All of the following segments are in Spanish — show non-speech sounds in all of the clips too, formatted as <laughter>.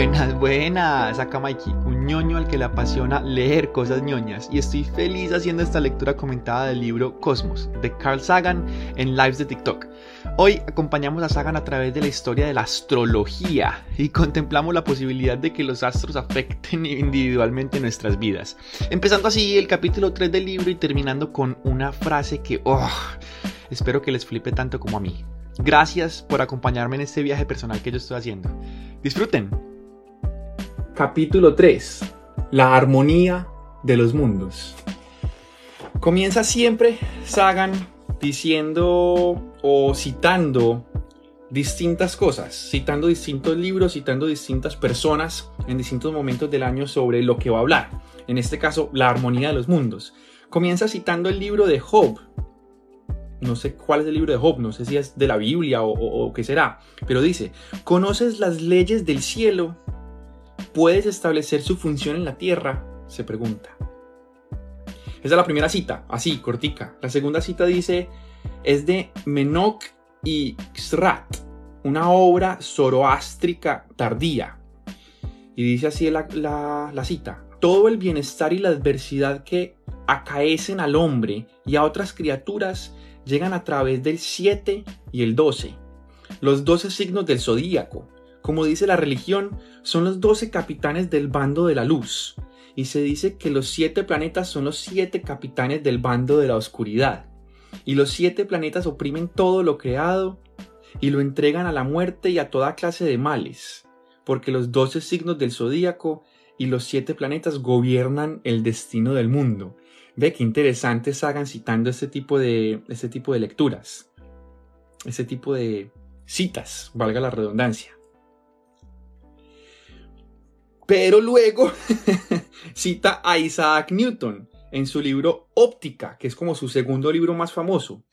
Buenas, buenas, acá Mikey, un ñoño al que le apasiona leer cosas ñoñas y estoy feliz haciendo esta lectura comentada del libro Cosmos de Carl Sagan en lives de TikTok. Hoy acompañamos a Sagan a través de la historia de la astrología y contemplamos la posibilidad de que los astros afecten individualmente nuestras vidas. Empezando así el capítulo 3 del libro y terminando con una frase que, oh, espero que les flipe tanto como a mí. Gracias por acompañarme en este viaje personal que yo estoy haciendo. Disfruten. Capítulo 3. La armonía de los mundos. Comienza siempre Sagan diciendo o citando distintas cosas, citando distintos libros, citando distintas personas en distintos momentos del año sobre lo que va a hablar. En este caso, la armonía de los mundos. Comienza citando el libro de Job. No sé cuál es el libro de Job, no sé si es de la Biblia o, o qué será, pero dice, ¿conoces las leyes del cielo ¿Puedes establecer su función en la Tierra? Se pregunta. Esa es la primera cita, así, cortica. La segunda cita dice, es de Menok y Xrat, una obra zoroástrica tardía. Y dice así la, la cita, todo el bienestar y la adversidad que acaecen al hombre y a otras criaturas llegan a través del 7 y el 12, los 12 signos del zodíaco, como dice la religión, son los doce capitanes del bando de la luz, y se dice que los siete planetas son los siete capitanes del bando de la oscuridad, y los siete planetas oprimen todo lo creado y lo entregan a la muerte y a toda clase de males, porque los doce signos del zodíaco y los siete planetas gobiernan el destino del mundo. Ve qué interesantes hagan citando este tipo de, este tipo de lecturas, este tipo de citas, valga la redundancia. Pero luego <laughs> cita a Isaac Newton en su libro Óptica, que es como su segundo libro más famoso,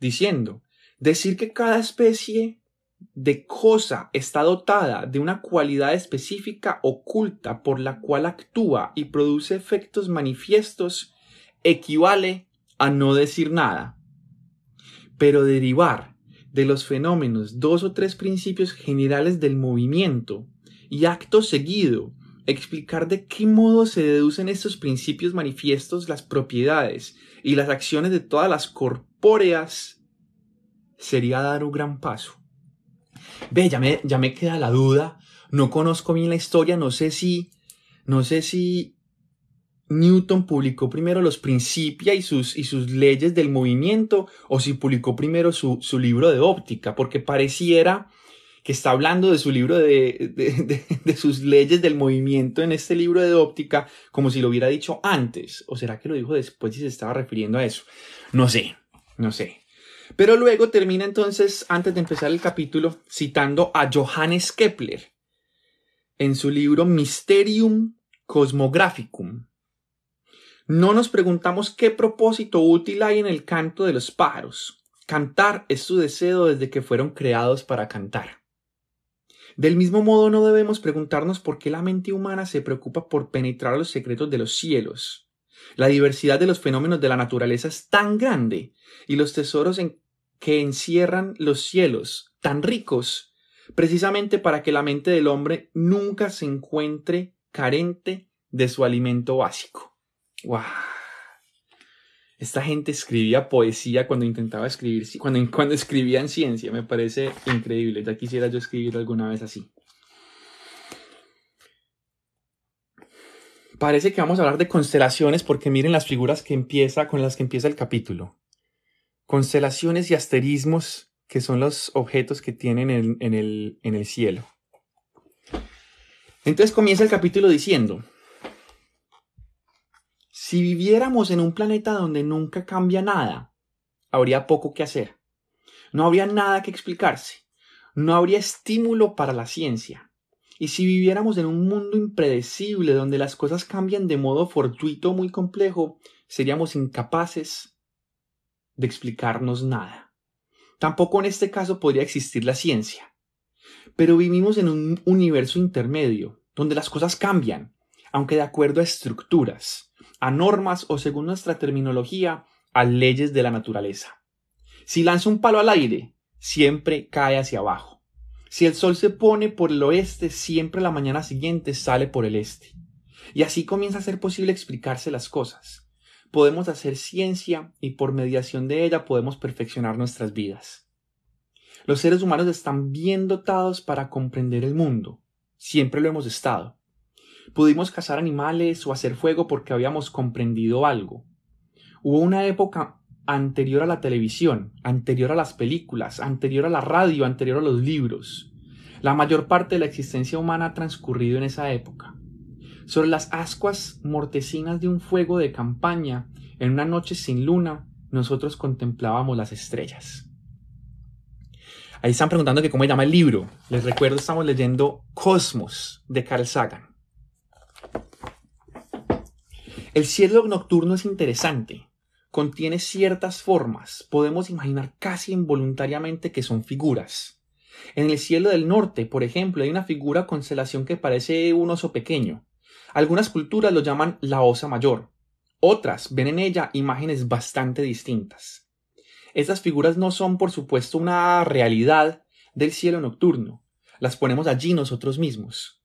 diciendo, decir que cada especie de cosa está dotada de una cualidad específica oculta por la cual actúa y produce efectos manifiestos equivale a no decir nada. Pero derivar de los fenómenos dos o tres principios generales del movimiento y acto seguido explicar de qué modo se deducen estos principios manifiestos las propiedades y las acciones de todas las corpóreas sería dar un gran paso. Ve, ya me, ya me queda la duda, no conozco bien la historia, no sé si, no sé si Newton publicó primero los principios y sus, y sus leyes del movimiento o si publicó primero su, su libro de óptica, porque pareciera está hablando de su libro de, de, sus leyes del movimiento en este libro de óptica como si lo hubiera dicho antes. ¿O será que lo dijo después y se estaba refiriendo a eso? No sé, no sé. Pero luego termina entonces, antes de empezar el capítulo, citando a Johannes Kepler en su libro Mysterium Cosmographicum. No nos preguntamos qué propósito útil hay en el canto de los pájaros. Cantar es su deseo desde que fueron creados para cantar. Del mismo modo no debemos preguntarnos por qué la mente humana se preocupa por penetrar los secretos de los cielos. La diversidad de los fenómenos de la naturaleza es tan grande y los tesoros que encierran los cielos tan ricos precisamente para que la mente del hombre nunca se encuentre carente de su alimento básico. ¡Wow! Esta gente escribía poesía cuando intentaba escribir, cuando, <laughs> cuando escribía en ciencia, me parece increíble. Ya quisiera yo escribir alguna vez así. Parece que vamos a hablar de constelaciones porque miren las figuras que empieza, con las que empieza el capítulo. Constelaciones y asterismos que son los objetos que tienen en el, en el cielo. Entonces comienza el capítulo diciendo, si viviéramos en un planeta donde nunca cambia nada, habría poco que hacer. No habría nada que explicarse. No habría estímulo para la ciencia. Y si viviéramos en un mundo impredecible donde las cosas cambian de modo fortuito muy complejo, seríamos incapaces de explicarnos nada. Tampoco en este caso podría existir la ciencia. Pero vivimos en un universo intermedio, donde las cosas cambian, aunque de acuerdo a estructuras a normas o según nuestra terminología, a leyes de la naturaleza. Si lanza un palo al aire, siempre cae hacia abajo. Si el sol se pone por el oeste, siempre la mañana siguiente sale por el este. Y así comienza a ser posible explicarse las cosas. Podemos hacer ciencia y por mediación de ella podemos perfeccionar nuestras vidas. Los seres humanos están bien dotados para comprender el mundo. Siempre lo hemos estado. Pudimos cazar animales o hacer fuego porque habíamos comprendido algo. Hubo una época anterior a la televisión, anterior a las películas, anterior a la radio, anterior a los libros. La mayor parte de la existencia humana ha transcurrido en esa época. Sobre las ascuas mortecinas de un fuego de campaña, en una noche sin luna, nosotros contemplábamos las estrellas. Ahí están preguntando que cómo se llama el libro. Les recuerdo, estamos leyendo Cosmos de Carl Sagan. El cielo nocturno es interesante contiene ciertas formas, podemos imaginar casi involuntariamente que son figuras. En el cielo del norte, por ejemplo, hay una figura constelación que parece un oso pequeño. Algunas culturas lo llaman la osa mayor. Otras ven en ella imágenes bastante distintas. Estas figuras no son, por supuesto, una realidad del cielo nocturno. Las ponemos allí nosotros mismos.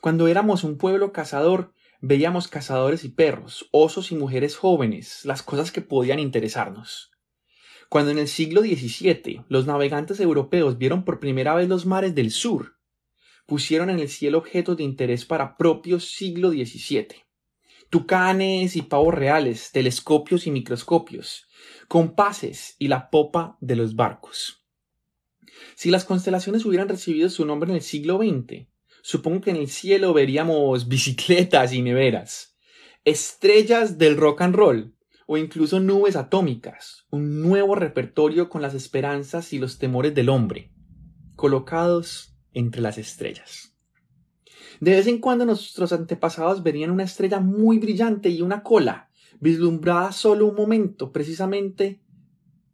Cuando éramos un pueblo cazador, veíamos cazadores y perros, osos y mujeres jóvenes, las cosas que podían interesarnos. Cuando en el siglo XVII los navegantes europeos vieron por primera vez los mares del sur, pusieron en el cielo objetos de interés para propio siglo XVII. Tucanes y pavos reales, telescopios y microscopios, compases y la popa de los barcos. Si las constelaciones hubieran recibido su nombre en el siglo XX, supongo que en el cielo veríamos bicicletas y neveras, estrellas del rock and roll o incluso nubes atómicas, un nuevo repertorio con las esperanzas y los temores del hombre, colocados entre las estrellas. De vez en cuando nuestros antepasados verían una estrella muy brillante y una cola, vislumbrada solo un momento, precisamente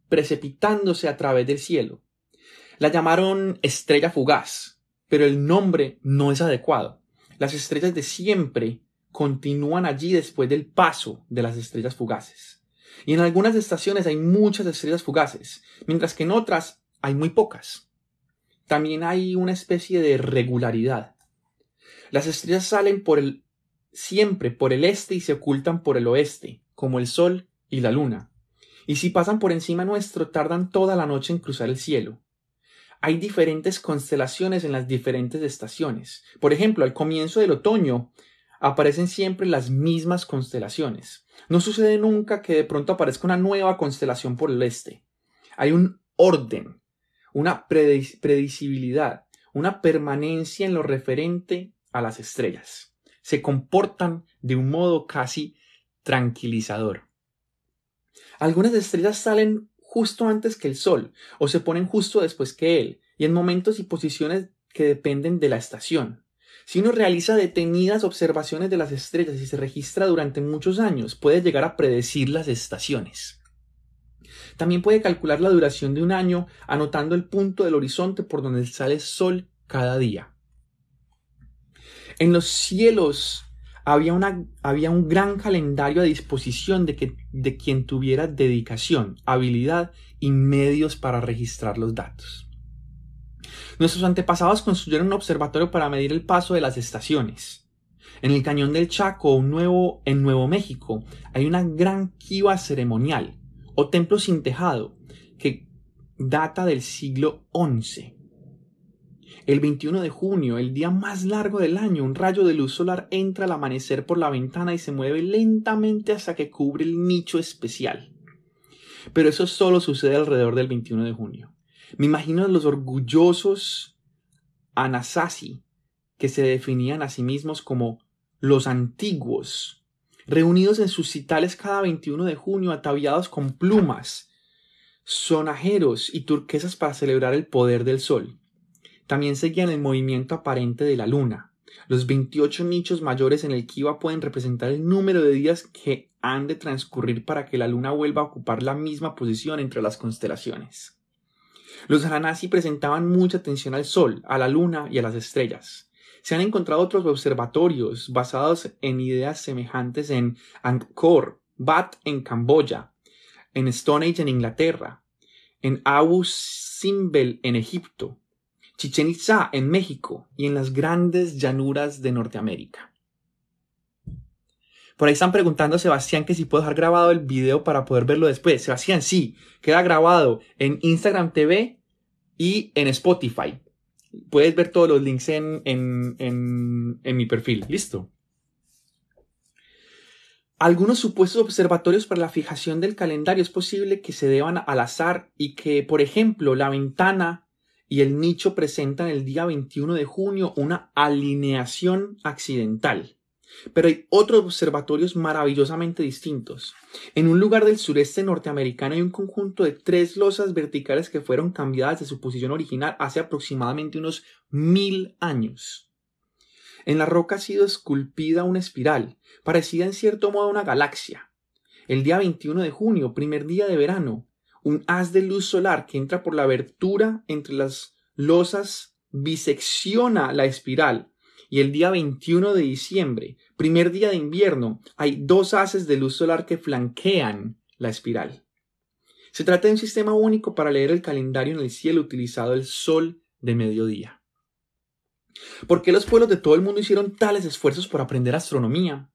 precipitándose a través del cielo. La llamaron estrella fugaz, pero el nombre no es adecuado. Las estrellas de siempre continúan allí después del paso de las estrellas fugaces. Y en algunas estaciones hay muchas estrellas fugaces, mientras que en otras hay muy pocas. También hay una especie de regularidad. Las estrellas salen por el siempre por el este y se ocultan por el oeste, como el sol y la luna. Y si pasan por encima nuestro, tardan toda la noche en cruzar el cielo hay diferentes constelaciones en las diferentes estaciones. Por ejemplo, al comienzo del otoño aparecen siempre las mismas constelaciones. No sucede nunca que de pronto aparezca una nueva constelación por el este. Hay un orden, una predecibilidad, una permanencia en lo referente a las estrellas. Se comportan de un modo casi tranquilizador. Algunas estrellas salen justo antes que el Sol, o se ponen justo después que él, y en momentos y posiciones que dependen de la estación. Si uno realiza detenidas observaciones de las estrellas y se registra durante muchos años, puede llegar a predecir las estaciones. También puede calcular la duración de un año anotando el punto del horizonte por donde sale el sol cada día. En los cielos había, una, había un gran calendario a disposición de, que, de quien tuviera dedicación, habilidad y medios para registrar los datos. Nuestros antepasados construyeron un observatorio para medir el paso de las estaciones. En el cañón del Chaco, nuevo, en Nuevo México, hay una gran kiva ceremonial o templo sin tejado que data del siglo XI. El 21 de junio, el día más largo del año, un rayo de luz solar entra al amanecer por la ventana y se mueve lentamente hasta que cubre el nicho especial. Pero eso solo sucede alrededor del 21 de junio. Me imagino a los orgullosos Anasazi, que se definían a sí mismos como los antiguos, reunidos en sus citales cada 21 de junio, ataviados con plumas, sonajeros y turquesas para celebrar el poder del sol. También seguían el movimiento aparente de la luna. Los 28 nichos mayores en el Kiva pueden representar el número de días que han de transcurrir para que la luna vuelva a ocupar la misma posición entre las constelaciones. Los Hanasi presentaban mucha atención al Sol, a la Luna y a las estrellas. Se han encontrado otros observatorios basados en ideas semejantes en Angkor Wat en Camboya, en Stonehenge en Inglaterra, en Abu Simbel en Egipto, Chichen Itza en México y en las grandes llanuras de Norteamérica. Por ahí están preguntando a Sebastián que si puedo dejar grabado el video para poder verlo después. Sebastián, sí, queda grabado en Instagram TV y en Spotify. Puedes ver todos los links en, en, en, en mi perfil. Listo. Algunos supuestos observatorios para la fijación del calendario es posible que se deban al azar y que, por ejemplo, la ventana y el nicho presentan el día 21 de junio una alineación accidental. Pero hay otros observatorios maravillosamente distintos. En un lugar del sureste norteamericano hay un conjunto de tres losas verticales que fueron cambiadas de su posición original hace aproximadamente unos mil años. En la roca ha sido esculpida una espiral, parecida en cierto modo a una galaxia. El día 21 de junio, primer día de verano, un haz de luz solar que entra por la abertura entre las losas bisecciona la espiral y el día 21 de diciembre, primer día de invierno, hay dos haces de luz solar que flanquean la espiral. Se trata de un sistema único para leer el calendario en el cielo utilizado el sol de mediodía. ¿Por qué los pueblos de todo el mundo hicieron tales esfuerzos por aprender astronomía?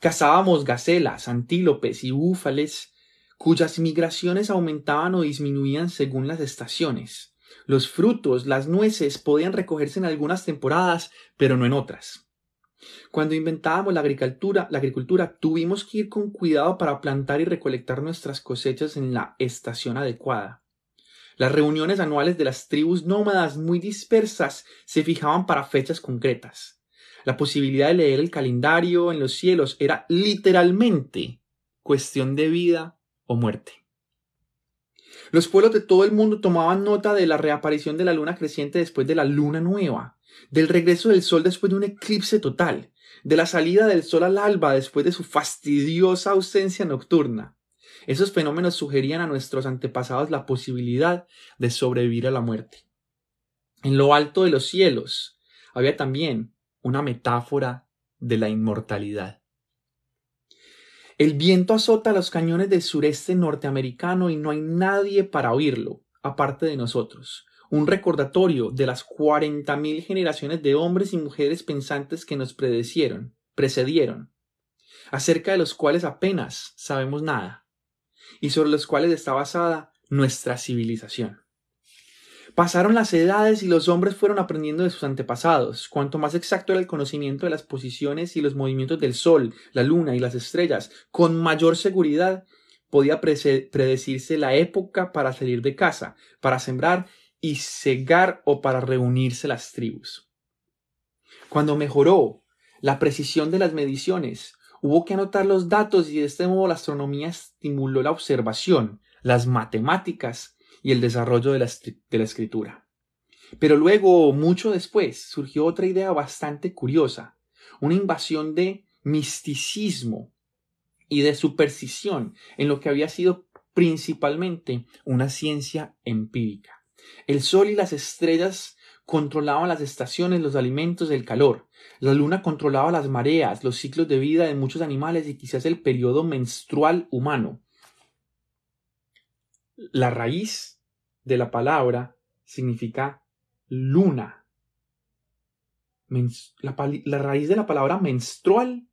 Cazábamos gacelas, antílopes y búfales, cuyas migraciones aumentaban o disminuían según las estaciones. Los frutos, las nueces, podían recogerse en algunas temporadas, pero no en otras. Cuando inventábamos la agricultura, la agricultura tuvimos que ir con cuidado para plantar y recolectar nuestras cosechas en la estación adecuada. Las reuniones anuales de las tribus nómadas muy dispersas se fijaban para fechas concretas. La posibilidad de leer el calendario en los cielos era literalmente cuestión de vida o muerte. Los pueblos de todo el mundo tomaban nota de la reaparición de la luna creciente después de la luna nueva, del regreso del sol después de un eclipse total, de la salida del sol al alba después de su fastidiosa ausencia nocturna. Esos fenómenos sugerían a nuestros antepasados la posibilidad de sobrevivir a la muerte. En lo alto de los cielos había también una metáfora de la inmortalidad. El viento azota los cañones del sureste norteamericano y no hay nadie para oírlo, aparte de nosotros. Un recordatorio de las cuarenta mil generaciones de hombres y mujeres pensantes que nos predecieron, precedieron, acerca de los cuales apenas sabemos nada, y sobre los cuales está basada nuestra civilización. Pasaron las edades y los hombres fueron aprendiendo de sus antepasados. Cuanto más exacto era el conocimiento de las posiciones y los movimientos del Sol, la Luna y las estrellas, con mayor seguridad podía predecirse la época para salir de casa, para sembrar y cegar o para reunirse las tribus. Cuando mejoró la precisión de las mediciones, hubo que anotar los datos y de este modo la astronomía estimuló la observación, las matemáticas y el desarrollo de la, de la escritura. Pero luego, mucho después, surgió otra idea bastante curiosa, una invasión de misticismo y de superstición en lo que había sido principalmente una ciencia empírica. El sol y las estrellas controlaban las estaciones, los alimentos, el calor. La luna controlaba las mareas, los ciclos de vida de muchos animales y quizás el periodo menstrual humano. La raíz de la palabra significa luna. La, raíz de la palabra menstrual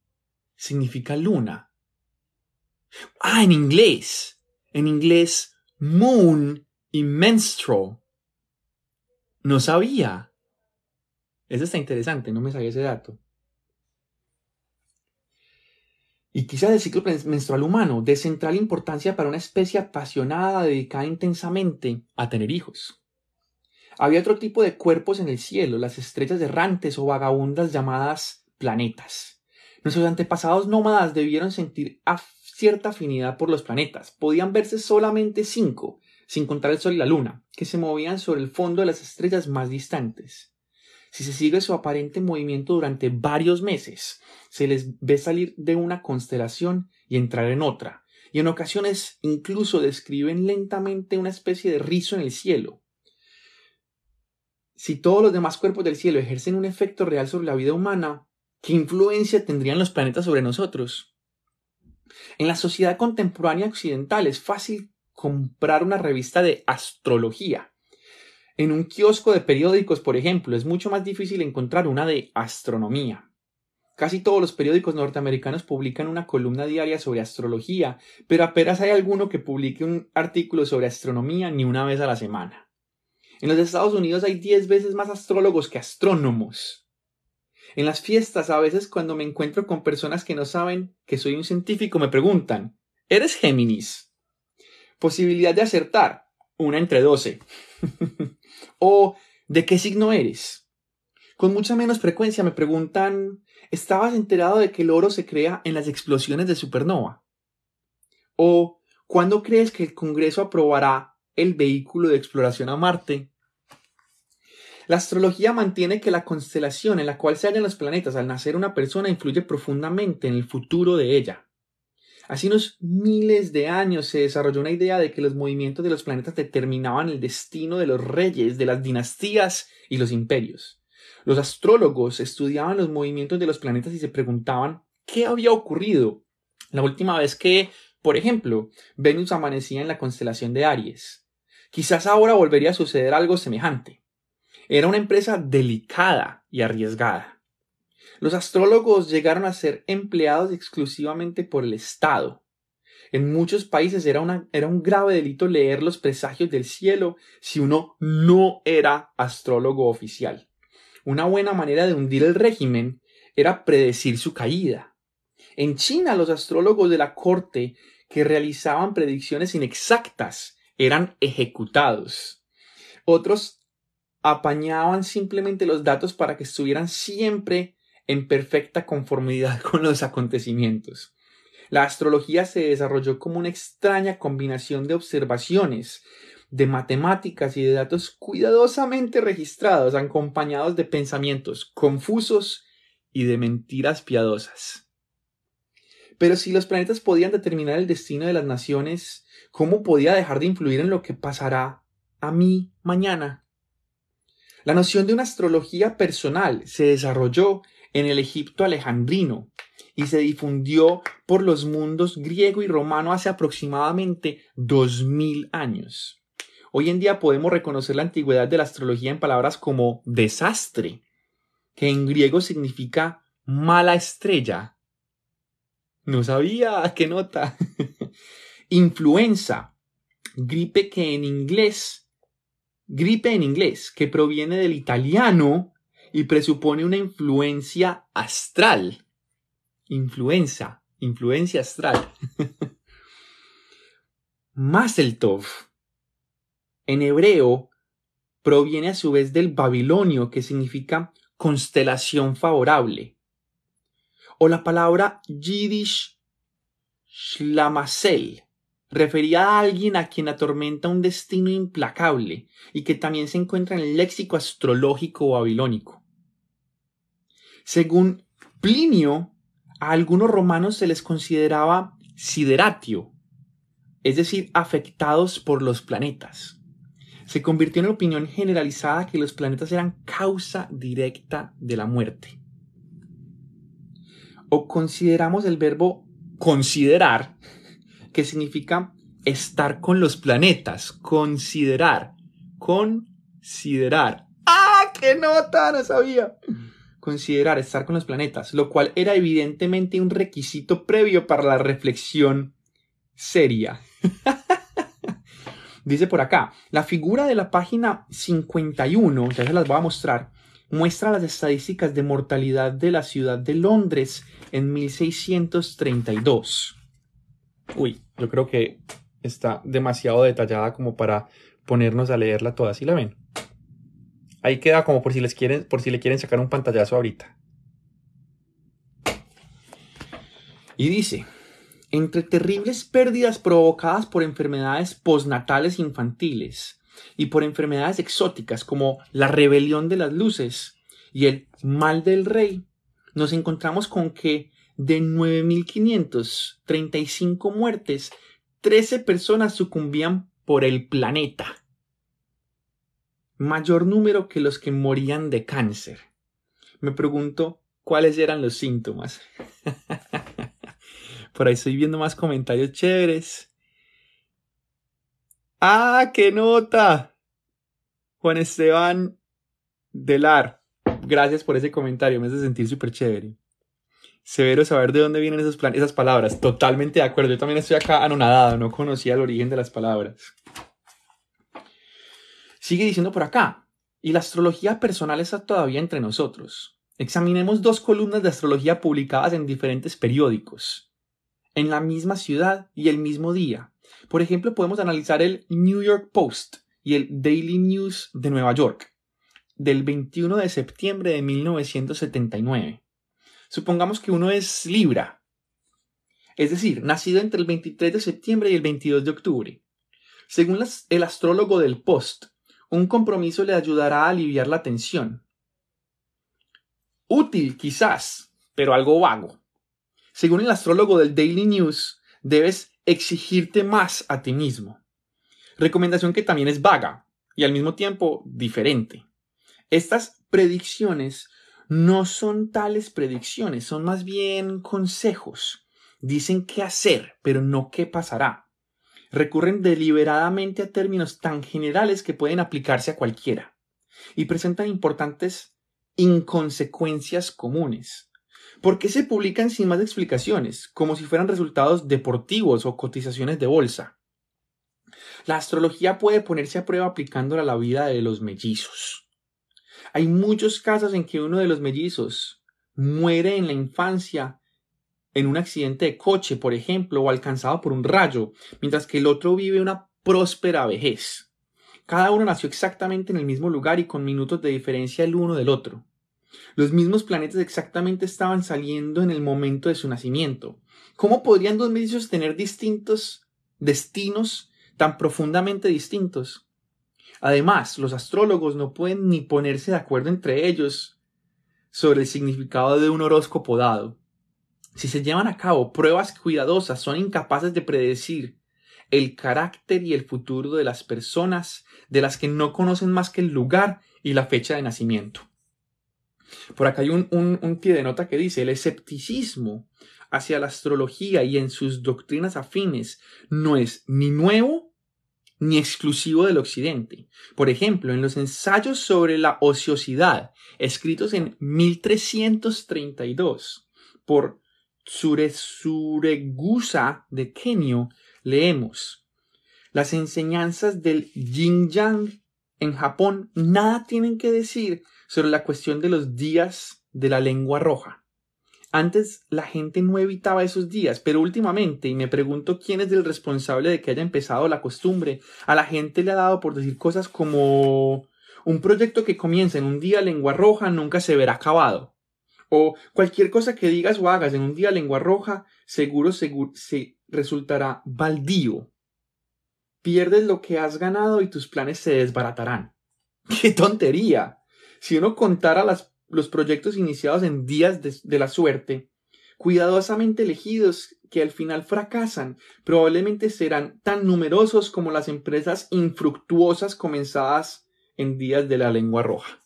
significa luna. Ah, en inglés. En inglés, moon y menstrual. No sabía. Eso está interesante, no me sabía ese dato. Y quizás el ciclo menstrual humano, de central importancia para una especie apasionada dedicada intensamente a tener hijos. Había otro tipo de cuerpos en el cielo, las estrellas errantes o vagabundas llamadas planetas. Nuestros antepasados nómadas debieron sentir cierta afinidad por los planetas. Podían verse solamente cinco, sin contar el Sol y la Luna, que se movían sobre el fondo de las estrellas más distantes si se sigue su aparente movimiento durante varios meses, se les ve salir de una constelación y entrar en otra, y en ocasiones incluso describen lentamente una especie de rizo en el cielo. Si todos los demás cuerpos del cielo ejercen un efecto real sobre la vida humana, ¿qué influencia tendrían los planetas sobre nosotros? En la sociedad contemporánea occidental es fácil comprar una revista de astrología En un kiosco de periódicos, por ejemplo, es mucho más difícil encontrar una de astronomía. Casi todos los periódicos norteamericanos publican una columna diaria sobre astrología, pero apenas hay alguno que publique un artículo sobre astronomía ni una vez a la semana. En los Estados Unidos hay 10 veces más astrólogos que astrónomos. En las fiestas, a veces cuando me encuentro con personas que no saben que soy un científico, me preguntan, ¿eres Géminis? Posibilidad de acertar, una entre 12. <laughs> o ¿de qué signo eres? Con mucha menos frecuencia me preguntan, ¿estabas enterado de que el oro se crea en las explosiones de supernova? ¿O cuándo crees que el Congreso aprobará el vehículo de exploración a Marte? La astrología mantiene que la constelación en la cual se hallan los planetas al nacer una persona influye profundamente en el futuro de ella. Hace unos miles de años se desarrolló una idea de que los movimientos de los planetas determinaban el destino de los reyes, de las dinastías y los imperios. Los astrólogos estudiaban los movimientos de los planetas y se preguntaban qué había ocurrido la última vez que, por ejemplo, Venus amanecía en la constelación de Aries. Quizás ahora volvería a suceder algo semejante. Era una empresa delicada y arriesgada. Los astrólogos llegaron a ser empleados exclusivamente por el Estado. En muchos países era, un grave delito leer los presagios del cielo si uno no era astrólogo oficial. Una buena manera de hundir el régimen era predecir su caída. En China los astrólogos de la corte que realizaban predicciones inexactas eran ejecutados. Otros apañaban simplemente los datos para que estuvieran siempre en perfecta conformidad <laughs> con los acontecimientos. La astrología se desarrolló como una extraña combinación de observaciones, de matemáticas y de datos cuidadosamente registrados, acompañados de pensamientos confusos y de mentiras piadosas. Pero si los planetas podían determinar el destino de las naciones, ¿cómo podía dejar de influir en lo que pasará a mí mañana? La noción de una astrología personal se desarrolló en el Egipto alejandrino y se difundió por los mundos griego y romano hace aproximadamente dos mil años. Hoy en día podemos reconocer la antigüedad de la astrología en palabras como desastre, que en griego significa mala estrella. No sabía, <laughs> qué nota. <laughs> Influenza, gripe que en inglés, gripe en inglés, que proviene del italiano y presupone una influencia astral. Influencia, influencia astral. <laughs> Maseltov, en hebreo, proviene a su vez del babilonio, que significa constelación favorable. O la palabra Yiddish Shlamasel, refería a alguien a quien atormenta un destino implacable y que también se encuentra en el léxico astrológico babilónico. Según Plinio, a algunos romanos se les consideraba sideratio, es decir, afectados por los planetas. Se convirtió en opinión generalizada que los planetas eran causa directa de la muerte. O consideramos el verbo considerar, que significa estar con los planetas, considerar, considerar. ¡Ah, qué nota! No sabía considerar estar con los planetas, lo cual era evidentemente un requisito previo para la reflexión seria. <laughs> Dice por acá, la figura de la página 51, ya se las voy a mostrar, muestra las estadísticas de mortalidad de la ciudad de Londres en 1632. Uy, yo creo que está demasiado detallada como para ponernos a leerla toda, ¿sí la ven? Ahí queda como por si les quieren, por si le quieren sacar un pantallazo ahorita. Y dice, entre terribles pérdidas provocadas por enfermedades postnatales infantiles y por enfermedades exóticas como la rebelión de las luces y el mal del rey, nos encontramos con que de 9.535 muertes, 13 personas sucumbían por el planeta mayor número que los que morían de cáncer. Me pregunto cuáles eran los síntomas. <laughs> Por ahí estoy viendo más comentarios chéveres. ¡Ah, qué nota! Juan Esteban Delar, gracias por ese comentario, me hace sentir súper chévere. Severo saber de dónde vienen esos plan esas palabras. Totalmente de acuerdo. Yo también estoy acá anonadado, no conocía el origen de las palabras. Sigue diciendo por acá, y la astrología personal está todavía entre nosotros. Examinemos dos columnas de astrología publicadas en diferentes periódicos, en la misma ciudad y el mismo día. Por ejemplo, podemos analizar el New York Post y el Daily News de Nueva York, del 21 de septiembre de 1979. Supongamos que uno es Libra, es decir, nacido entre el 23 de septiembre y el 22 de octubre. Según el astrólogo del Post, un compromiso le ayudará a aliviar la tensión. Útil, quizás, pero algo vago. Según el astrólogo del Daily News, debes exigirte más a ti mismo. Recomendación que también es vaga y al mismo tiempo diferente. Estas predicciones no son tales predicciones, son más bien consejos. Dicen qué hacer, pero no qué pasará recurren deliberadamente a términos tan generales que pueden aplicarse a cualquiera y presentan importantes inconsecuencias comunes. ¿Por qué se publican sin más explicaciones, como si fueran resultados deportivos o cotizaciones de bolsa? La astrología puede ponerse a prueba aplicándola a la vida de los mellizos. Hay muchos casos en que uno de los mellizos muere en la infancia en un accidente de coche, por ejemplo, o alcanzado por un rayo, mientras que el otro vive una próspera vejez. Cada uno nació exactamente en el mismo lugar y con minutos de diferencia el uno del otro. Los mismos planetas exactamente estaban saliendo en el momento de su nacimiento. ¿Cómo podrían dos mellizos tener distintos destinos tan profundamente distintos? Además, los astrólogos no pueden ni ponerse de acuerdo entre ellos sobre el significado de un horóscopo dado. Si se llevan a cabo pruebas cuidadosas, son incapaces de predecir el carácter y el futuro de las personas de las que no conocen más que el lugar y la fecha de nacimiento. Por acá hay un, un, pie de nota que dice, el escepticismo hacia la astrología y en sus doctrinas afines no es ni nuevo ni exclusivo del occidente. Por ejemplo, en los ensayos sobre la ociosidad, escritos en 1332 por Tsuregusa de Kenio leemos las enseñanzas del yin yang en Japón nada tienen que decir sobre la cuestión de los días de la lengua roja. Antes la gente no evitaba esos días, pero últimamente, y me pregunto quién es el responsable de que haya empezado la costumbre, a la gente le ha dado por decir cosas como un proyecto que comienza en un día lengua roja nunca se verá acabado o cualquier cosa que digas o hagas en un día lengua roja, seguro, se resultará baldío. Pierdes lo que has ganado y tus planes se desbaratarán. <laughs> ¡Qué tontería! Si uno contara los proyectos iniciados en días de, de la suerte, cuidadosamente elegidos que al final fracasan, probablemente serán tan numerosos como las empresas infructuosas comenzadas en días de la lengua roja.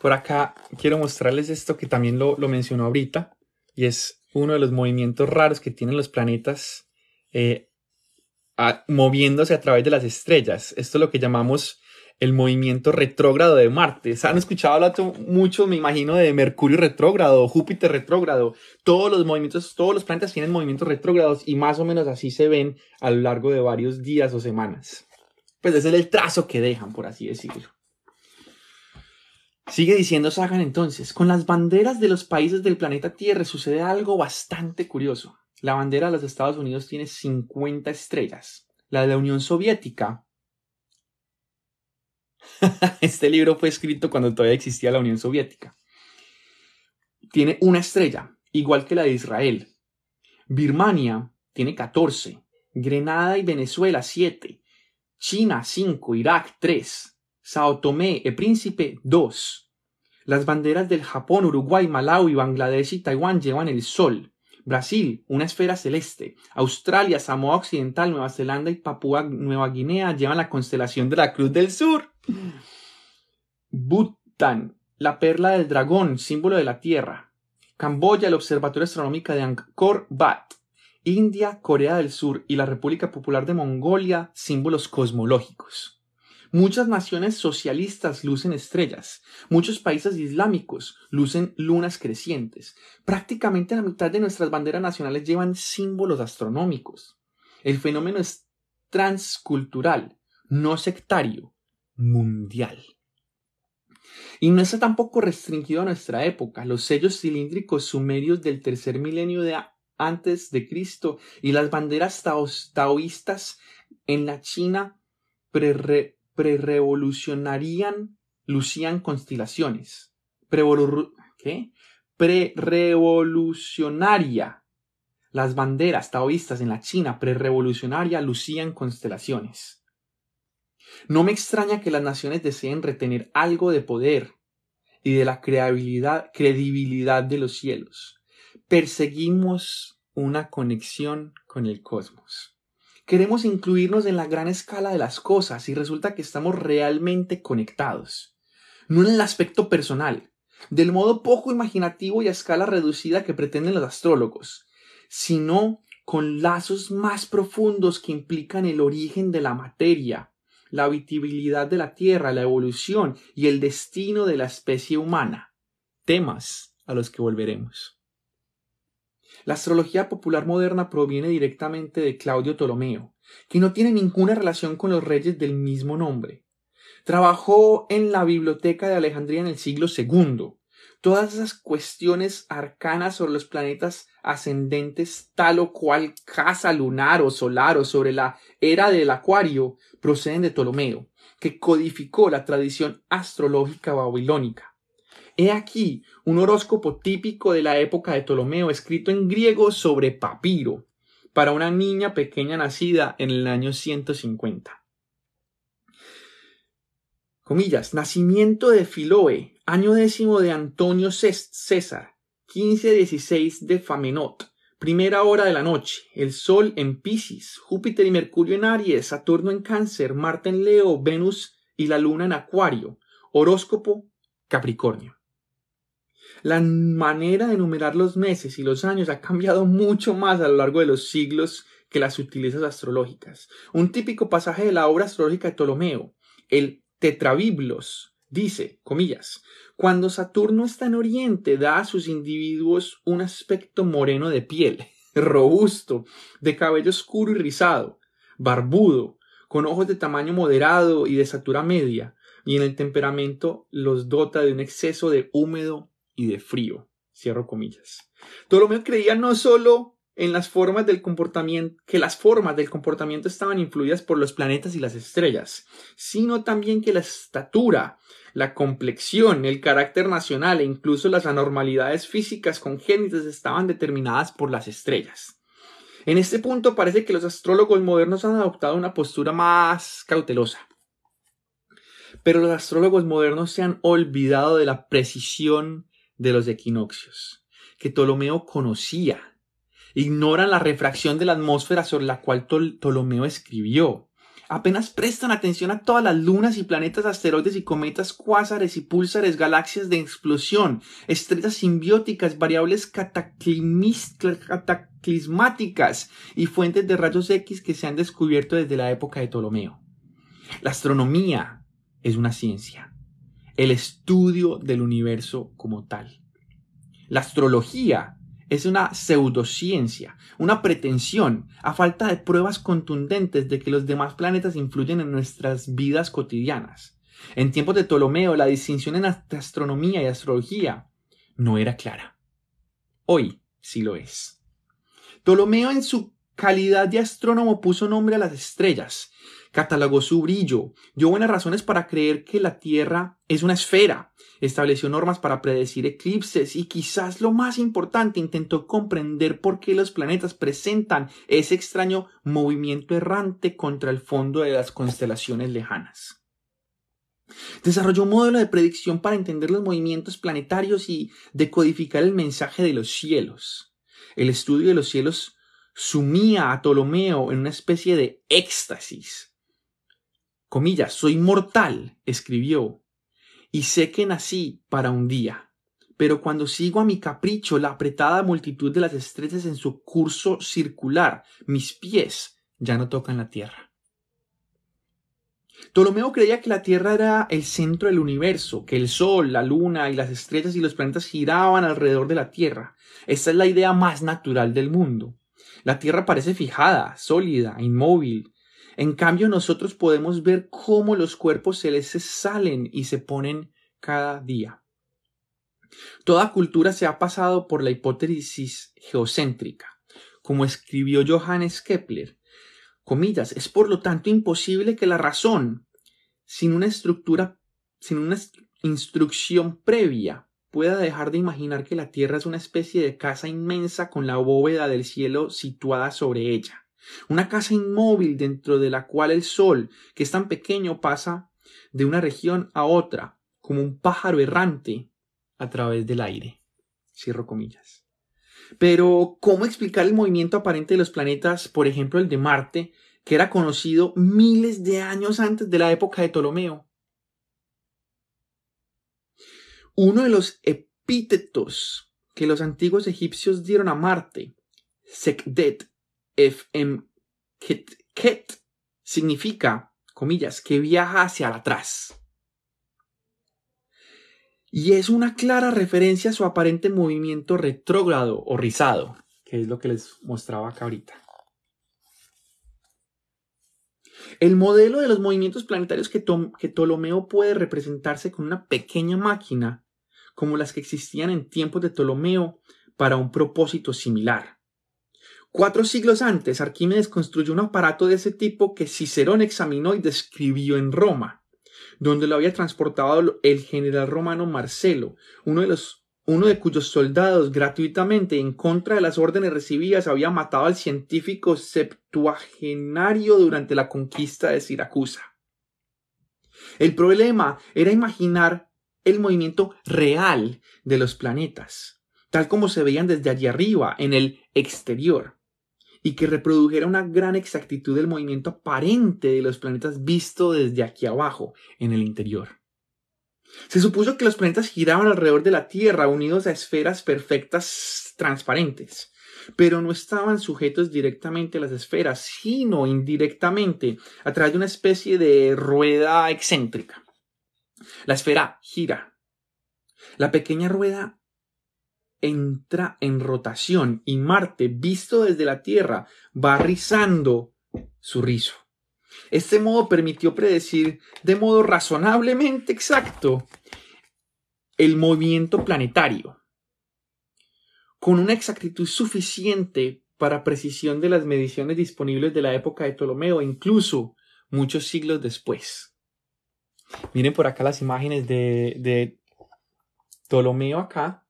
Por acá quiero mostrarles esto que también lo, mencionó ahorita y es uno de los movimientos raros que tienen los planetas eh, moviéndose a través de las estrellas. Esto es lo que llamamos el movimiento retrógrado de Marte. ¿Se han escuchado hablar mucho, me imagino, de Mercurio retrógrado, Júpiter retrógrado. Todos los movimientos, todos los planetas tienen movimientos retrógrados y más o menos así se ven a lo largo de varios días o semanas. Pues ese es el trazo que dejan, por así decirlo. Sigue diciendo Sagan entonces, con las banderas de los países del planeta Tierra sucede algo bastante curioso. La bandera de los Estados Unidos tiene 50 estrellas. La de la Unión Soviética. <laughs> este libro fue escrito cuando todavía existía la Unión Soviética. Tiene una estrella, igual que la de Israel. Birmania tiene 14. Grenada y Venezuela 7. China 5. Irak 3. Sao Tomé e Príncipe 2. Las banderas del Japón, Uruguay, Malawi, Bangladesh y Taiwán llevan el sol. Brasil, una esfera celeste. Australia, Samoa Occidental, Nueva Zelanda y Papúa Nueva Guinea llevan la constelación de la Cruz del Sur. Bután, la perla del dragón, símbolo de la tierra. Camboya, el Observatorio Astronómico de Angkor Wat, India, Corea del Sur y la República Popular de Mongolia, símbolos cosmológicos. Muchas naciones socialistas lucen estrellas, muchos países islámicos lucen lunas crecientes. Prácticamente la mitad de nuestras banderas nacionales llevan símbolos astronómicos. El fenómeno es transcultural, no sectario, mundial. Y no está tampoco restringido a nuestra época. Los sellos cilíndricos sumerios del tercer milenio de antes de Cristo y las banderas taoístas en la China pre prerevolucionarían, lucían constelaciones. Prerevolucionaria. Las banderas taoístas en la China prerevolucionaria lucían constelaciones. No me extraña que las naciones deseen retener algo de poder y de la credibilidad de los cielos. Perseguimos una conexión con el cosmos. Queremos incluirnos en la gran escala de las cosas y resulta que estamos realmente conectados. No en el aspecto personal, del modo poco imaginativo y a escala reducida que pretenden los astrólogos, sino con lazos más profundos que implican el origen de la materia, la habitabilidad de la Tierra, la evolución y el destino de la especie humana, temas a los que volveremos. La astrología popular moderna proviene directamente de Claudio Ptolomeo, que no tiene ninguna relación con los reyes del mismo nombre. Trabajó en la biblioteca de Alejandría en el siglo II. Todas esas cuestiones arcanas sobre los planetas ascendentes, tal o cual casa lunar o solar o sobre la era del Acuario, proceden de Ptolomeo, que codificó la tradición astrológica babilónica. He aquí un horóscopo típico de la época de Ptolomeo, escrito en griego sobre papiro, para una niña pequeña nacida en el año 150. Comillas, nacimiento de Filoe, año décimo de Antonio César, 15-16 de Famenot, primera hora de la noche, el Sol en Pisces, Júpiter y Mercurio en Aries, Saturno en Cáncer, Marte en Leo, Venus y la Luna en Acuario, horóscopo Capricornio. La manera de numerar los meses y los años ha cambiado mucho más a lo largo de los siglos que las sutilezas astrológicas. Un típico pasaje de la obra astrológica de Ptolomeo, el Tetrabiblos, dice, comillas, cuando Saturno está en Oriente da a sus individuos un aspecto moreno de piel, <laughs> robusto, de cabello oscuro y rizado, barbudo, con ojos de tamaño moderado y de estatura media, y en el temperamento los dota de un exceso de húmedo y de frío. Cierro comillas. Ptolomeo creía no solo en las formas del comportamiento, que las formas del comportamiento estaban influidas por los planetas y las estrellas, sino también que la estatura, la complexión, el carácter nacional e incluso las anormalidades físicas congénitas estaban determinadas por las estrellas. En este punto parece que los astrólogos modernos han adoptado una postura más cautelosa. Pero los astrólogos modernos se han olvidado de la precisión de los equinoccios, que Ptolomeo conocía. Ignoran la refracción de la atmósfera sobre la cual Ptolomeo escribió. Apenas prestan atención a todas las lunas y planetas, asteroides y cometas, cuásares y púlsares, galaxias de explosión, estrellas simbióticas, variables cataclismáticas y fuentes de rayos X que se han descubierto desde la época de Ptolomeo. La astronomía es una ciencia el estudio del universo como tal. La astrología es una pseudociencia, una pretensión, a falta de pruebas contundentes de que los demás planetas influyen en nuestras vidas cotidianas. En tiempos de Ptolomeo, la distinción en astronomía y astrología no era clara. Hoy sí lo es. Ptolomeo en su calidad de astrónomo puso nombre a las estrellas catalogó su brillo, dio buenas razones para creer que la Tierra es una esfera, estableció normas para predecir eclipses y quizás lo más importante intentó comprender por qué los planetas presentan ese extraño movimiento errante contra el fondo de las constelaciones lejanas. Desarrolló un modelo de predicción para entender los movimientos planetarios y decodificar el mensaje de los cielos. El estudio de los cielos sumía a Ptolomeo en una especie de éxtasis comillas, soy mortal, escribió, y sé que nací para un día, pero cuando sigo a mi capricho la apretada multitud de las estrellas en su curso circular, mis pies ya no tocan la tierra. Ptolomeo creía que la Tierra era el centro del universo, que el Sol, la Luna y las estrellas y los planetas giraban alrededor de la Tierra. Esta es la idea más natural del mundo. La Tierra parece fijada, sólida, inmóvil. En cambio, nosotros podemos ver cómo los cuerpos celestes salen y se ponen cada día. Toda cultura se ha pasado por la hipótesis geocéntrica. Como escribió Johannes Kepler, comillas, es por lo tanto imposible que la razón, sin una estructura, sin una instrucción previa, pueda dejar de imaginar que la Tierra es una especie de casa inmensa con la bóveda del cielo situada sobre ella. Una casa inmóvil dentro de la cual el sol, que es tan pequeño, pasa de una región a otra, como un pájaro errante a través del aire. Cierro comillas. Pero, ¿cómo explicar el movimiento aparente de los planetas, por ejemplo el de Marte, que era conocido miles de años antes de la época de Ptolomeo? Uno de los epítetos que los antiguos egipcios dieron a Marte, Sekdet Fm Ket, significa, comillas, que viaja hacia atrás y es una clara referencia a su aparente movimiento retrógrado o rizado, que es lo que les mostraba acá ahorita. El modelo de los movimientos planetarios que, que, Ptolomeo puede representarse con una pequeña máquina, como las que existían en tiempos de Ptolomeo, para un propósito similar. Cuatro siglos antes, Arquímedes construyó un aparato de ese tipo que Cicerón examinó y describió en Roma donde lo había transportado el general romano Marcelo, uno de los uno de cuyos soldados gratuitamente en contra de las órdenes recibidas había matado al científico septuagenario durante la conquista de Siracusa. El problema era imaginar el movimiento real de los planetas, tal como se veían desde allí arriba, en el exterior y que reprodujera una gran exactitud del movimiento aparente de los planetas visto desde aquí abajo, en el interior. Se supuso que los planetas giraban alrededor de la Tierra unidos a esferas perfectas transparentes, pero no estaban sujetos directamente a las esferas, sino indirectamente a través de una especie de rueda excéntrica. La esfera gira. La pequeña rueda entra en rotación y Marte, visto desde la Tierra, va rizando su rizo. Este modo permitió predecir de modo razonablemente exacto el movimiento planetario, con una exactitud suficiente para precisión de las mediciones disponibles de la época de Ptolomeo, incluso muchos siglos después. Miren por acá las imágenes de, de Ptolomeo acá,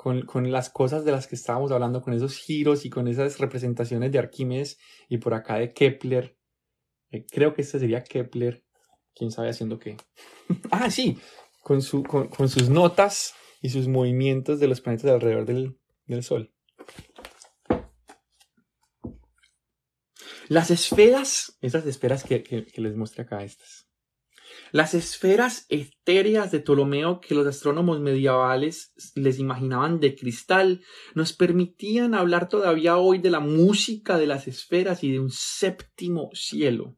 con, las cosas de las que estábamos hablando, con esos giros y con esas representaciones de Arquímedes y por acá de Kepler. Eh, creo que este sería Kepler, quién sabe haciendo qué. <laughs> ah, sí, con, su, con, sus notas y sus movimientos de los planetas alrededor del, Sol. Las esferas, esas esferas que, que les mostré acá, estas. Las esferas etéreas de Ptolomeo que los astrónomos medievales les imaginaban de cristal nos permitían hablar todavía hoy de la música de las esferas y de un séptimo cielo.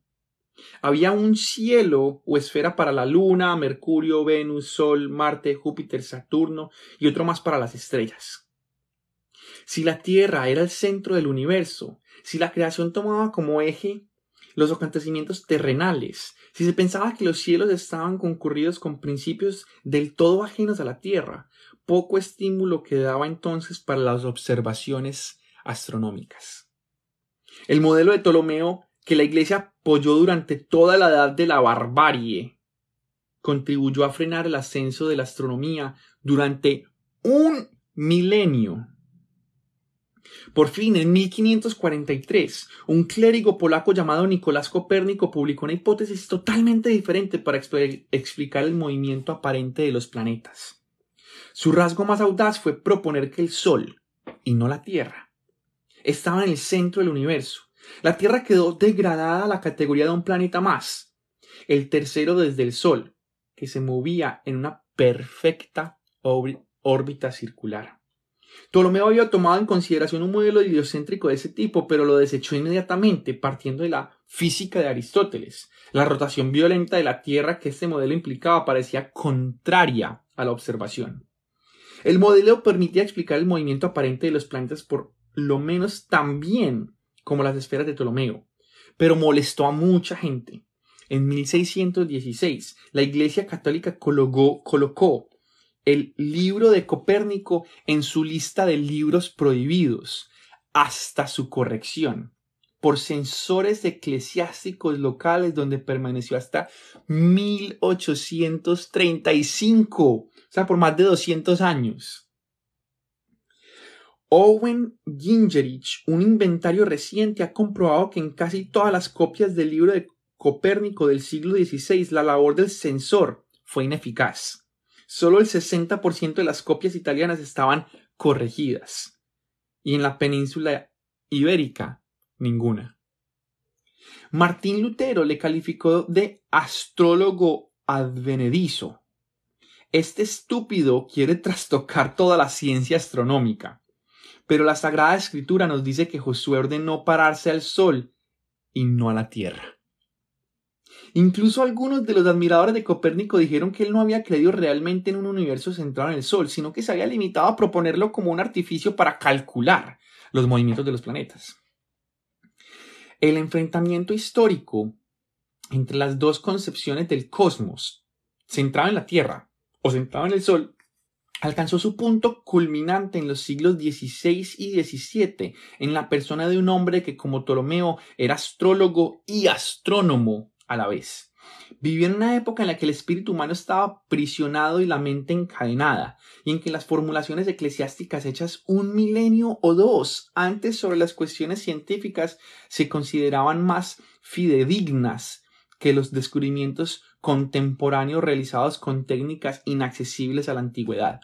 Había un cielo o esfera para la Luna, Mercurio, Venus, Sol, Marte, Júpiter, Saturno y otro más para las estrellas. Si la Tierra era el centro del universo, si la creación tomaba como eje los acontecimientos terrenales, si se pensaba que los cielos estaban concurridos con principios del todo ajenos a la Tierra, poco estímulo quedaba entonces para las observaciones astronómicas. El modelo de Ptolomeo que la Iglesia apoyó durante toda la edad de la barbarie contribuyó a frenar el ascenso de la astronomía durante un milenio por fin, en 1543, un clérigo polaco llamado Nicolás Copérnico publicó una hipótesis totalmente diferente para explicar el movimiento aparente de los planetas. Su rasgo más audaz fue proponer que el Sol, y no la Tierra, estaba en el centro del universo. La Tierra quedó degradada a la categoría de un planeta más, el tercero desde el Sol, que se movía en una perfecta órbita circular. Ptolomeo había tomado en consideración un modelo idiocéntrico de ese tipo, pero lo desechó inmediatamente, partiendo de la física de Aristóteles. La rotación violenta de la Tierra que este modelo implicaba parecía contraria a la observación. El modelo permitía explicar el movimiento aparente de los planetas por lo menos tan bien como las esferas de Ptolomeo, pero molestó a mucha gente. En 1616, la Iglesia Católica colocó el libro de Copérnico en su lista de libros prohibidos hasta su corrección por censores eclesiásticos locales donde permaneció hasta 1835, o sea, por más de 200 años. Owen Gingerich, un inventario reciente, ha comprobado que en casi todas las copias del libro de Copérnico del siglo XVI la labor del censor fue ineficaz solo el 60% de las copias italianas estaban corregidas. Y en la península ibérica, ninguna. Martín Lutero le calificó de astrólogo advenedizo. Este estúpido quiere trastocar toda la ciencia astronómica. Pero la Sagrada Escritura nos dice que Josué ordenó pararse al sol y no a la tierra. Incluso algunos de los admiradores de Copérnico dijeron que él no había creído realmente en un universo centrado en el Sol, sino que se había limitado a proponerlo como un artificio para calcular los movimientos de los planetas. El enfrentamiento histórico entre las dos concepciones del cosmos, centrado en la Tierra o centrado en el Sol, alcanzó su punto culminante en los siglos XVI y XVII, en la persona de un hombre que como Ptolomeo era astrólogo y astrónomo a la vez. Vivió en una época en la que el espíritu humano estaba prisionado y la mente encadenada, y en que las formulaciones eclesiásticas hechas un milenio o dos antes sobre las cuestiones científicas se consideraban más fidedignas que los descubrimientos contemporáneos realizados con técnicas inaccesibles a la antigüedad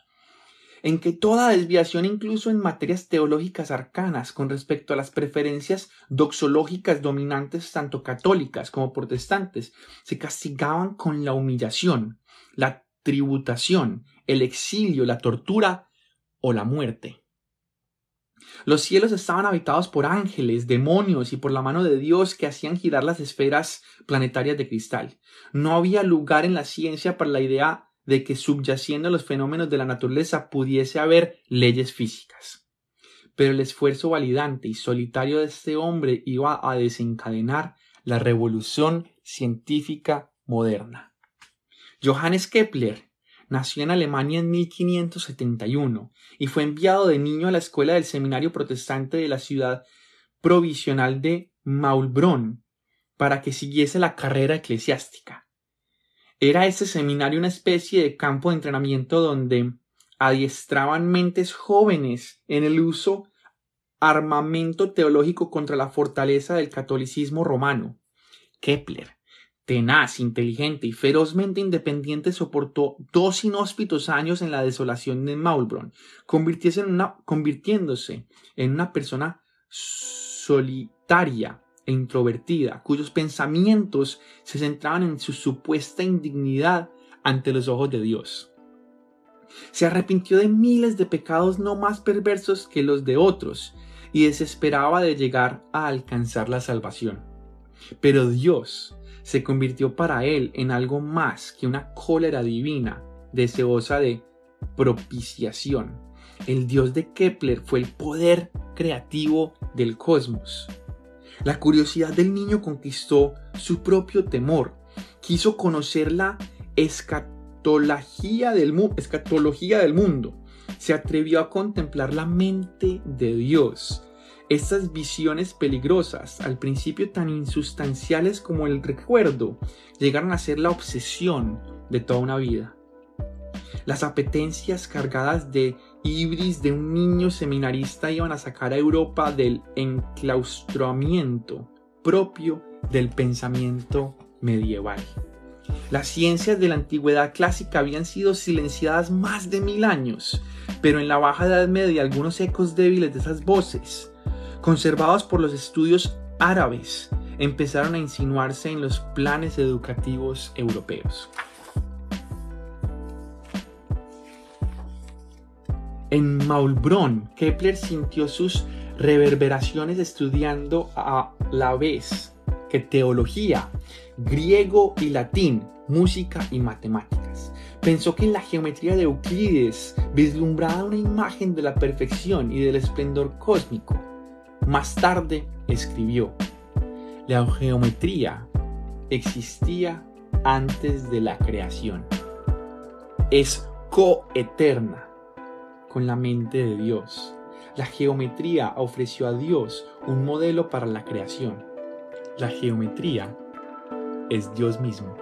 en que toda desviación incluso en materias teológicas arcanas con respecto a las preferencias doxológicas dominantes tanto católicas como protestantes se castigaban con la humillación, la tributación, el exilio, la tortura o la muerte. Los cielos estaban habitados por ángeles, demonios y por la mano de Dios que hacían girar las esferas planetarias de cristal. No había lugar en la ciencia para la idea de que subyaciendo a los fenómenos de la naturaleza pudiese haber leyes físicas. Pero el esfuerzo validante y solitario de este hombre iba a desencadenar la revolución científica moderna. Johannes Kepler nació en Alemania en 1571 y fue enviado de niño a la escuela del seminario protestante de la ciudad provisional de Maulbronn para que siguiese la carrera eclesiástica. Era ese seminario una especie de campo de entrenamiento donde adiestraban mentes jóvenes en el uso armamento teológico contra la fortaleza del catolicismo romano. Kepler, tenaz, inteligente y ferozmente independiente, soportó dos inhóspitos años en la desolación de Maulbronn, convirtiéndose en una, convirtiéndose en una persona solitaria e introvertida, cuyos pensamientos se centraban en su supuesta indignidad ante los ojos de Dios. Se arrepintió de miles de pecados no más perversos que los de otros y desesperaba de llegar a alcanzar la salvación. Pero Dios se convirtió para él en algo más que una cólera divina deseosa de propiciación. El Dios de Kepler fue el poder creativo del cosmos. La curiosidad del niño conquistó su propio temor. Quiso conocer la escatología del, mundo. Se atrevió a contemplar la mente de Dios. Estas visiones peligrosas, al principio tan insustanciales como el recuerdo, llegaron a ser la obsesión de toda una vida. Las apetencias cargadas de ibris de un niño seminarista iban a sacar a Europa del enclaustramiento propio del pensamiento medieval. Las ciencias de la antigüedad clásica habían sido silenciadas más de mil años, pero en la Baja Edad Media algunos ecos débiles de esas voces, conservados por los estudios árabes, empezaron a insinuarse en los planes educativos europeos. En Maulbronn, Kepler sintió sus reverberaciones estudiando a la vez que teología, griego y latín, música y matemáticas. Pensó que en la geometría de Euclides vislumbraba una imagen de la perfección y del esplendor cósmico. Más tarde escribió, la geometría existía antes de la creación. Es coeterna con la mente de Dios. La geometría ofreció a Dios un modelo para la creación. La geometría es Dios mismo.